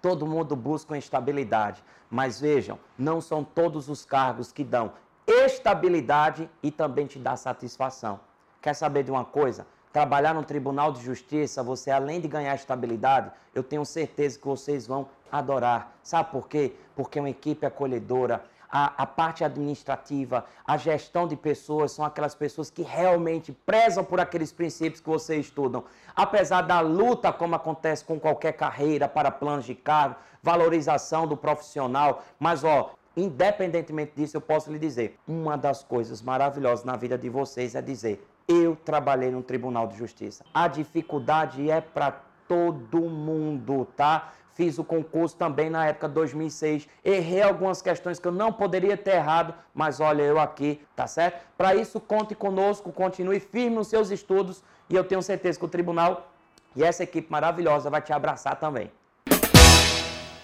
todo mundo busca estabilidade. Mas vejam, não são todos os cargos que dão estabilidade e também te dá satisfação. Quer saber de uma coisa? Trabalhar no Tribunal de Justiça, você além de ganhar estabilidade, eu tenho certeza que vocês vão adorar. Sabe por quê? Porque é uma equipe acolhedora, a, a, parte administrativa, a gestão de pessoas, são aquelas pessoas que realmente prezam por aqueles princípios que vocês estudam. Apesar da luta, como acontece com qualquer carreira, para planos de cargo, valorização do profissional, mas ó, independentemente disso, eu posso lhe dizer, uma das coisas maravilhosas na vida de vocês é dizer, eu trabalhei no Tribunal de Justiça. A dificuldade é para todo mundo, tá? Fiz o concurso também na época de 2006. Errei algumas questões que eu não poderia ter errado, mas olha eu aqui, tá certo? Para isso, conte conosco, continue firme nos seus estudos e eu tenho certeza que o tribunal e essa equipe maravilhosa vai te abraçar também.